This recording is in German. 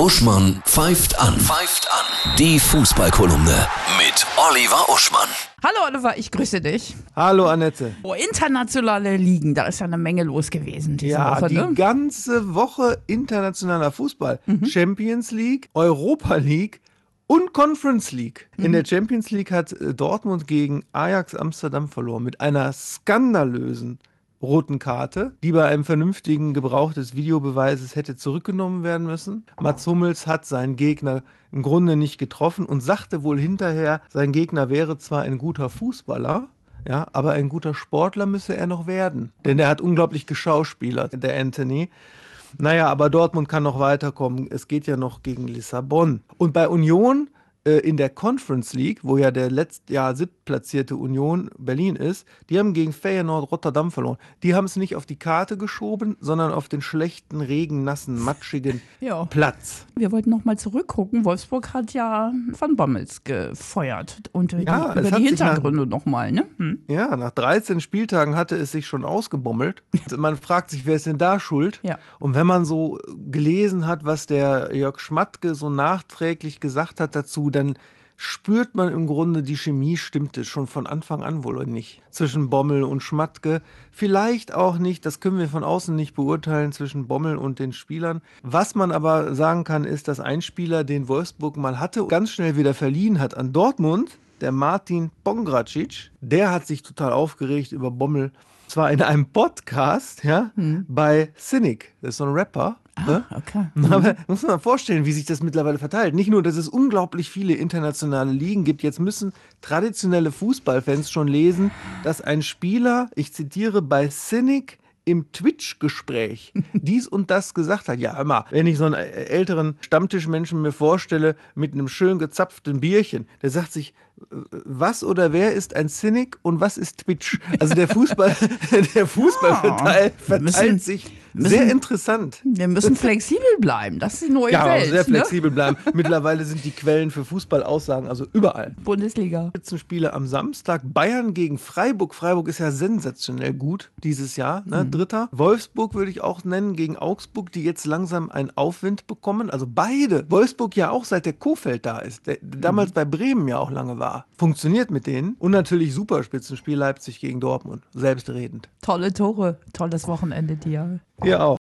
Uschmann pfeift an. Pfeift an. Die Fußballkolumne mit Oliver Uschmann. Hallo Oliver, ich grüße dich. Hallo Annette. Oh, internationale Ligen, da ist ja eine Menge los gewesen diese Ja, Woche. die Ne? ganze Woche internationaler Fußball. Champions League, Europa League und Conference League. In der Champions League hat äh, Dortmund gegen Ajax Amsterdam verloren mit einer skandalösen roten Karte, die bei einem vernünftigen Gebrauch des Videobeweises hätte zurückgenommen werden müssen. Mats Hummels hat seinen Gegner im Grunde nicht getroffen und sagte wohl hinterher, sein Gegner wäre zwar ein guter Fußballer, ja, aber ein guter Sportler müsse er noch werden. Denn er hat unglaublich geschauspielert, der Anthony. Naja, aber Dortmund kann noch weiterkommen. Es geht ja noch gegen Lissabon. Und bei Union äh, in der Conference League, wo ja der letztes Jahr siebtplatzierte Union Berlin ist, die haben gegen Feyenoord Rotterdam verloren. Die haben es nicht auf die Karte geschoben, sondern auf den schlechten, regennassen, matschigen Ja. Platz. Wir wollten noch mal zurückgucken. Wolfsburg hat ja Van Bommels gefeuert und äh, Ja, über die Hintergründe noch mal. Ne? Hm. Ja, nach 13 Spieltagen hatte es sich schon ausgebommelt. Man fragt sich, wer ist denn da schuld? Ja. Und wenn man so gelesen hat, was der Jörg Schmatke so nachträglich gesagt hat dazu, dann spürt man im Grunde, die Chemie stimmte schon von Anfang an wohl nicht. Zwischen Bommel und Schmatke. Vielleicht auch nicht, das können wir von außen nicht beurteilen, zwischen Bommel und den Spielern. Was man aber sagen kann, ist, dass ein Spieler, den Wolfsburg mal hatte, ganz schnell wieder verliehen hat an Dortmund, der Martin Pongracic, der hat sich total aufgeregt über Bommel. Zwar in einem Podcast, ja, bei Cynic, das ist so ein Rapper. ne? Okay. Aber muss man mal vorstellen, wie sich das mittlerweile verteilt. Nicht nur, dass es unglaublich viele internationale Ligen gibt, jetzt müssen traditionelle Fußballfans schon lesen, dass ein Spieler, ich zitiere, bei Cynic im Twitch-Gespräch dies und das gesagt hat. Ja, mal, wenn ich so einen äh, älteren Stammtischmenschen mir vorstelle mit einem schön gezapften Bierchen, der sagt sich, äh, was oder wer ist ein Cynic und was ist Twitch? Also der Fußball, der Fußball Ja, verteilt, sich müssen- sehr interessant. Wir müssen flexibel bleiben. Das ist die neue Ja, Welt. also sehr ne? flexibel bleiben. Mittlerweile sind die Quellen für Fußballaussagen also überall. Bundesliga. Spitzenspiele am Samstag. Bayern gegen Freiburg. Freiburg ist ja sensationell gut dieses Jahr. Ne? Dritter. Wolfsburg würde ich auch nennen gegen Augsburg, die jetzt langsam einen Aufwind bekommen. Also beide. Wolfsburg ja auch seit der Kofeld da ist, der damals bei Bremen ja auch lange war. Funktioniert mit denen. Und natürlich super Spitzenspiel Leipzig gegen Dortmund. Selbstredend. Tolle Tore. Tolles Wochenende dir. Ihr auch.